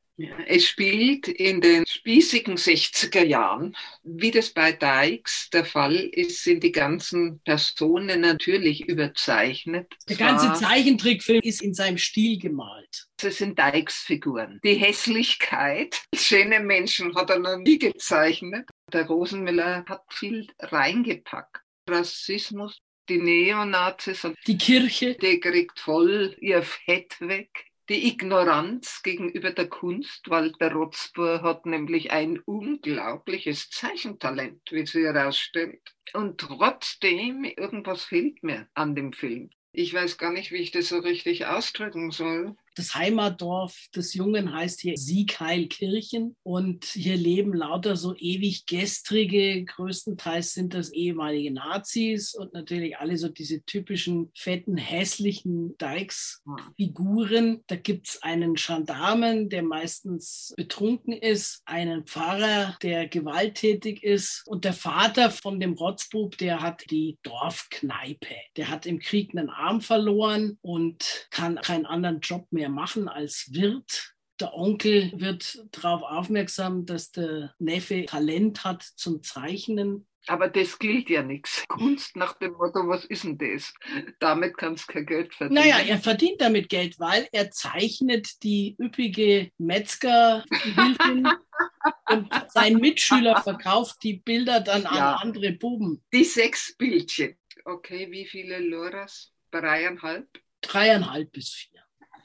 Es spielt in den spießigen 60er Jahren. Wie das bei Dykes der Fall ist, sind die ganzen Personen natürlich überzeichnet. Der ganze Zeichentrickfilm ist in seinem Stil gemalt. Das sind Dykes-Figuren. Die Hässlichkeit, schöne Menschen hat er noch nie gezeichnet. Der Rosenmüller hat viel reingepackt. Rassismus, die Neonazis die Kirche, die kriegt voll ihr Fett weg. Die Ignoranz gegenüber der Kunst, weil der Rotzbur hat nämlich ein unglaubliches Zeichentalent, wie sie herausstellt. Und trotzdem, irgendwas fehlt mir an dem Film. Ich weiß gar nicht, wie ich das so richtig ausdrücken soll. Das Heimatdorf des Jungen heißt hier Siegheilkirchen und hier leben lauter so ewig gestrige, größtenteils sind das ehemalige Nazis und natürlich alle so diese typischen fetten, hässlichen Dykes-Figuren. Da gibt es einen Gendarmen, der meistens betrunken ist, einen Pfarrer, der gewalttätig ist und der Vater von dem Rotzbub, der hat die Dorfkneipe. Der hat im Krieg einen Arm verloren und kann keinen anderen Job mehr mehr machen als Wirt. Der Onkel wird darauf aufmerksam, dass der Neffe Talent hat zum Zeichnen. Aber das gilt ja nichts. Kunst nach dem Motto, was ist denn das? Damit kannst du kein Geld verdienen. Naja, er verdient damit Geld, weil er zeichnet die üppige Metzgerhilfin und sein Mitschüler verkauft die Bilder dann ja. an andere Buben. Die sechs Bildchen. Okay, wie viele Loras? Dreieinhalb? Dreieinhalb bis vier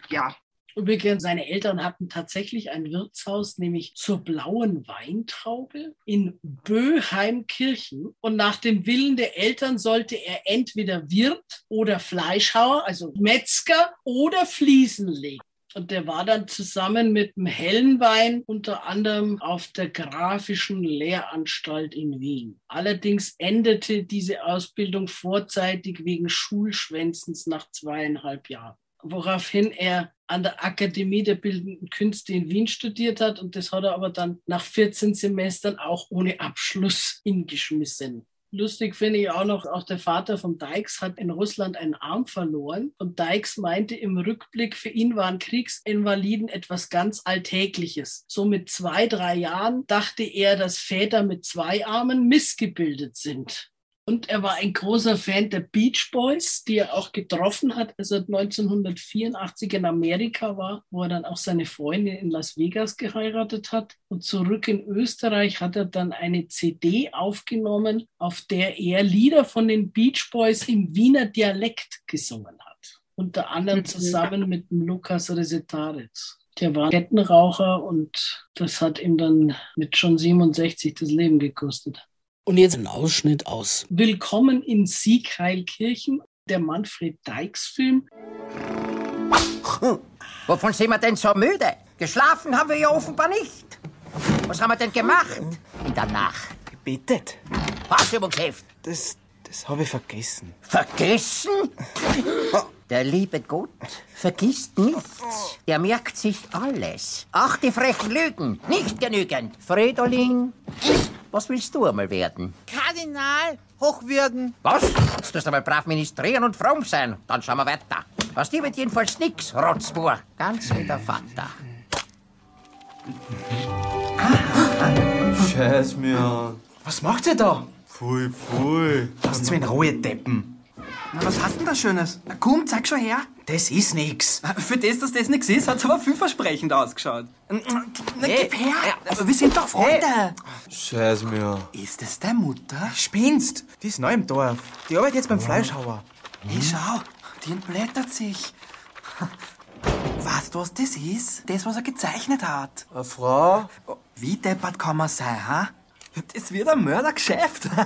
ja. Übrigens, seine Eltern hatten tatsächlich ein Wirtshaus, nämlich zur blauen Weintraube in Böheimkirchen. Und nach dem Willen der Eltern sollte er entweder Wirt oder Fleischhauer, also Metzger oder Fliesenleger. Und der war dann zusammen mit dem Hellenwein unter anderem auf der Grafischen Lehranstalt in Wien. Allerdings endete diese Ausbildung vorzeitig wegen Schulschwänzens nach zweieinhalb Jahren woraufhin er an der Akademie der Bildenden Künste in Wien studiert hat. Und das hat er aber dann nach 14 Semestern auch ohne Abschluss hingeschmissen. Lustig finde ich auch noch, auch der Vater von Dykes hat in Russland einen Arm verloren. Und Dykes meinte im Rückblick, für ihn waren Kriegsinvaliden etwas ganz Alltägliches. So mit zwei, drei Jahren dachte er, dass Väter mit zwei Armen missgebildet sind. Und er war ein großer Fan der Beach Boys, die er auch getroffen hat, als er 1984 in Amerika war, wo er dann auch seine Freundin in Las Vegas geheiratet hat. Und zurück in Österreich hat er dann eine CD aufgenommen, auf der er Lieder von den Beach Boys im Wiener Dialekt gesungen hat. Unter anderem zusammen mit dem Lukas Resetaritz. Der war Kettenraucher und das hat ihm dann mit schon 67 das Leben gekostet. Und jetzt ein Ausschnitt aus Willkommen in Siegheilkirchen, der Manfred Dykes Film. Wovon sind wir denn so müde? Geschlafen haben wir ja offenbar nicht. Was haben wir denn gemacht in der Nacht? Gebetet. Hausübungsheft. Das, das habe ich vergessen. Vergessen? Der liebe Gott vergisst nichts. Er merkt sich alles. Ach, die frechen Lügen. Nicht genügend. Fridolin, was willst du einmal werden? Kardinal, Hochwürden. Was? Jetzt tust du mal brav ministrieren und fromm sein. Dann schauen wir weiter. Was dir wird jedenfalls nix, Rotzbur. Ganz wie der Vater. Scheiß mir an. Was macht ihr da? Pfui, pfui. Das sind rohe Deppen. Na, was hast denn da Schönes? Na, komm, zeig schon her. Das ist nix. Für das, dass das nix ist, hat's aber vielversprechend ausgeschaut. Na, Hey, gib her. wir sind doch Freunde. Scheiß mir. Ist das deine Mutter? Spinnst? Die ist neu im Dorf. Die arbeitet jetzt beim Fleischhauer. Hey, schau, die entblättert sich. Weißt du, was das ist? Das, was er gezeichnet hat. Eine Frau? Wie deppert kann man sein, ha? Das wird ein Mördergeschäft.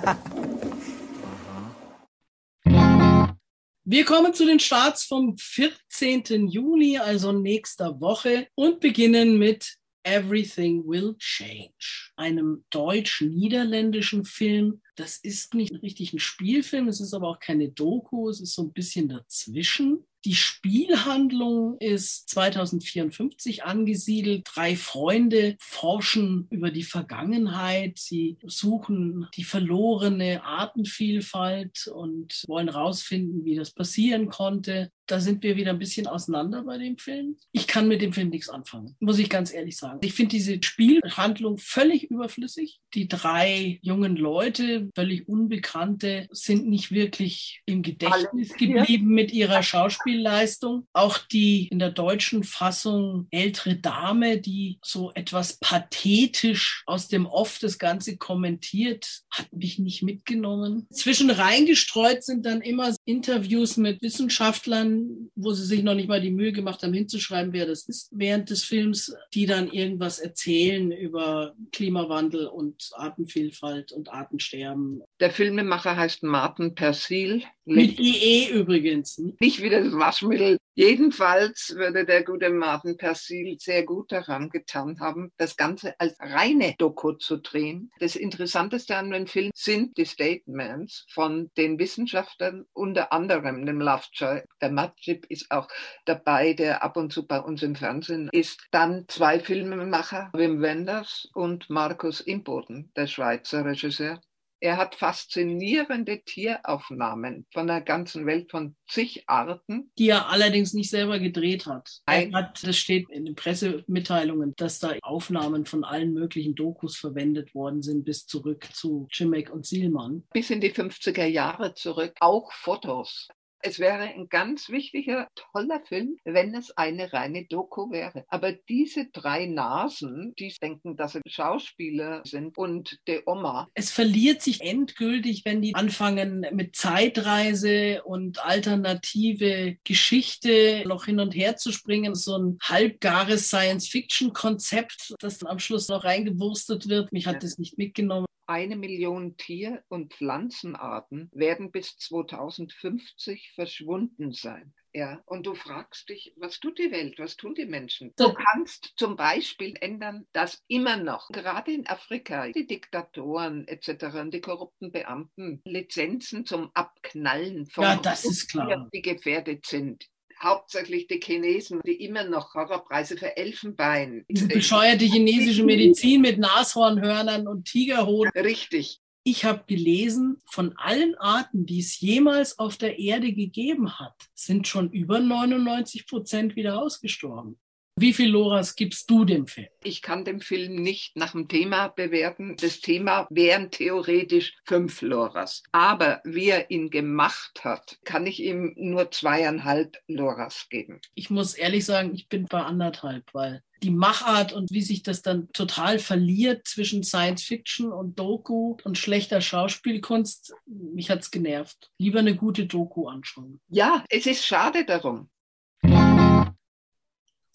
Wir kommen zu den Starts vom 14. Juni, also nächster Woche, und beginnen mit Everything Will Change, einem deutsch-niederländischen Film. Das ist nicht richtig ein Spielfilm, es ist aber auch keine Doku, es ist so ein bisschen dazwischen. Die Spielhandlung ist 2054 angesiedelt. Drei Freunde forschen über die Vergangenheit. Sie suchen die verlorene Artenvielfalt und wollen herausfinden, wie das passieren konnte. Da sind wir wieder ein bisschen auseinander bei dem Film. Ich kann mit dem Film nichts anfangen, muss ich ganz ehrlich sagen. Ich finde diese Spielhandlung völlig überflüssig. Die drei jungen Leute, völlig Unbekannte, sind nicht wirklich im Gedächtnis geblieben mit ihrer Schauspielleistung. Auch die in der deutschen Fassung ältere Dame, die so etwas pathetisch aus dem Off das Ganze kommentiert, hat mich nicht mitgenommen. Zwischen reingestreut sind dann immer Interviews mit Wissenschaftlern, wo sie sich noch nicht mal die Mühe gemacht haben, hinzuschreiben, wer das ist während des Films, die dann irgendwas erzählen über Klimawandel und Artenvielfalt und Artensterben. Der Filmemacher heißt Martin Persil. Mit IE übrigens. Nicht wie das Waschmittel. Jedenfalls würde der gute Martin Persil sehr gut daran getan haben, das Ganze als reine Doku zu drehen. Das Interessanteste an dem Film sind die Statements von den Wissenschaftlern, unter anderem dem Lovejoy. Der Matschip ist auch dabei, der ab und zu bei uns im Fernsehen ist. Dann zwei Filmemacher, Wim Wenders und Markus Imboden, der Schweizer Regisseur. Er hat faszinierende Tieraufnahmen von der ganzen Welt, von zig Arten. Die er allerdings nicht selber gedreht hat. Er hat das steht in den Pressemitteilungen, dass da Aufnahmen von allen möglichen Dokus verwendet worden sind, bis zurück zu Chimek und Sielmann. Bis in die 50er Jahre zurück, auch Fotos. Es wäre ein ganz wichtiger, toller Film, wenn es eine reine Doku wäre. Aber diese drei Nasen, die denken, dass sie Schauspieler sind und der Oma. Es verliert sich endgültig, wenn die anfangen mit Zeitreise und alternative Geschichte noch hin und her zu springen. So ein halbgares Science-Fiction-Konzept, das dann am Schluss noch reingewurstet wird. Mich hat das nicht mitgenommen. Eine Million Tier- und Pflanzenarten werden bis 2050 verschwunden sein. Ja, und du fragst dich, was tut die Welt, was tun die Menschen? Du kannst zum Beispiel ändern, dass immer noch, gerade in Afrika, die Diktatoren etc., und die korrupten Beamten Lizenzen zum Abknallen von Ja, das ist klar. die gefährdet sind. Hauptsächlich die Chinesen, die immer noch Horrorpreise für Elfenbein. Diese bescheuerte chinesische Medizin mit Nashornhörnern und Tigerhoden. Richtig. Ich habe gelesen, von allen Arten, die es jemals auf der Erde gegeben hat, sind schon über 99 Prozent wieder ausgestorben. Wie viel Loras gibst du dem Film? Ich kann den Film nicht nach dem Thema bewerten. Das Thema wären theoretisch fünf Loras. Aber wie er ihn gemacht hat, kann ich ihm nur zweieinhalb Loras geben. Ich muss ehrlich sagen, ich bin bei anderthalb, weil die Machart und wie sich das dann total verliert zwischen Science Fiction und Doku und schlechter Schauspielkunst, mich hat's genervt. Lieber eine gute Doku anschauen. Ja, es ist schade darum.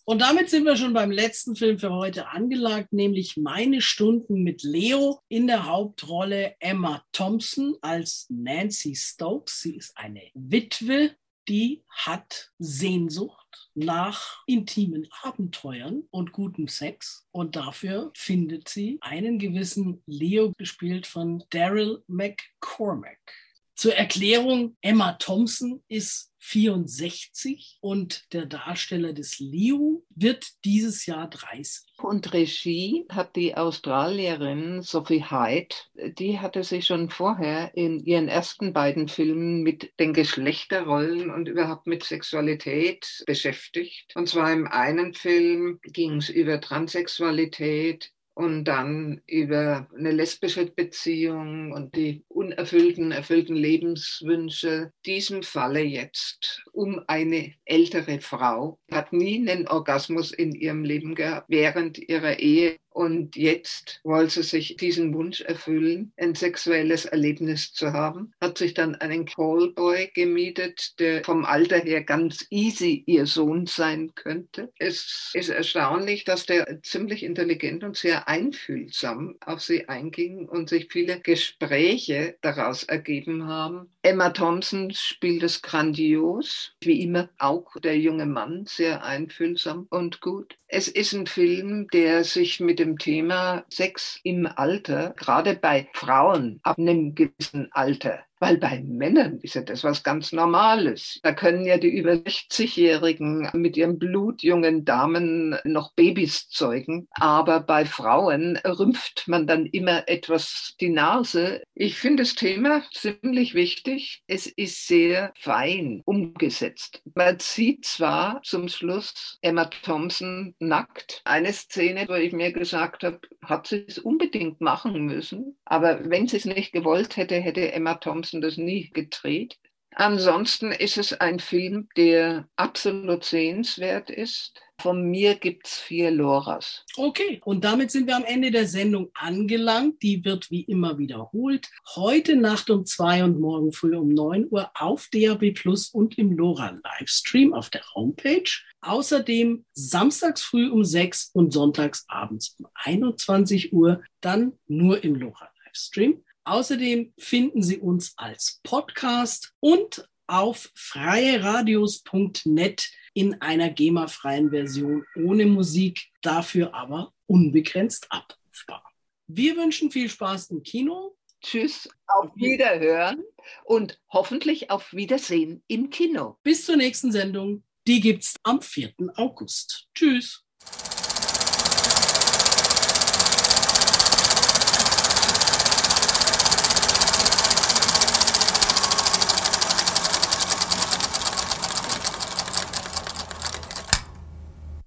Und damit sind wir schon beim letzten Film für heute angelangt, nämlich Meine Stunden mit Leo in der Hauptrolle Emma Thompson als Nancy Stokes. Sie ist eine Witwe, die hat Sehnsucht nach intimen Abenteuern und gutem Sex. Und dafür findet sie einen gewissen Leo, gespielt von Daryl McCormack. Zur Erklärung, Emma Thompson ist 64 und der Darsteller des Leo wird dieses Jahr 30. Und Regie hat die Australierin Sophie Hyde, die hatte sich schon vorher in ihren ersten beiden Filmen mit den Geschlechterrollen und überhaupt mit Sexualität beschäftigt. Und zwar im einen Film ging es über Transsexualität, und dann über eine lesbische Beziehung und die unerfüllten, erfüllten Lebenswünsche. Diesem Falle jetzt um eine ältere Frau, hat nie einen Orgasmus in ihrem Leben gehabt während ihrer Ehe und jetzt wollte sie sich diesen Wunsch erfüllen, ein sexuelles Erlebnis zu haben, hat sich dann einen Callboy gemietet, der vom Alter her ganz easy ihr Sohn sein könnte. Es ist erstaunlich, dass der ziemlich intelligent und sehr einfühlsam auf sie einging und sich viele Gespräche daraus ergeben haben. Emma Thompson spielt es grandios, wie immer auch der junge Mann sehr einfühlsam und gut. Es ist ein Film, der sich mit dem Thema Sex im Alter, gerade bei Frauen ab einem gewissen Alter, weil bei Männern ist ja das was ganz Normales. Da können ja die über 60-Jährigen mit ihren blutjungen Damen noch Babys zeugen. Aber bei Frauen rümpft man dann immer etwas die Nase. Ich finde das Thema ziemlich wichtig. Es ist sehr fein umgesetzt. Man sieht zwar zum Schluss Emma Thompson nackt. Eine Szene, wo ich mir gesagt habe, hat sie es unbedingt machen müssen. Aber wenn sie es nicht gewollt hätte, hätte Emma Thompson Thompson das nie gedreht. Ansonsten ist es ein Film, der absolut sehenswert ist. Von mir gibt es vier Loras. Okay, und damit sind wir am Ende der Sendung angelangt. Die wird wie immer wiederholt. Heute Nacht um zwei und morgen früh um neun Uhr auf DAB Plus und im Lora Livestream auf der Homepage. Außerdem samstags früh um sechs und sonntags abends um 21 Uhr dann nur im Lora Livestream. Außerdem finden Sie uns als Podcast und auf freieradios.net in einer GEMA-freien Version ohne Musik, dafür aber unbegrenzt abrufbar. Wir wünschen viel Spaß im Kino. Tschüss, auf Wiederhören und hoffentlich auf Wiedersehen im Kino. Bis zur nächsten Sendung. Die gibt's am 4. August. Tschüss.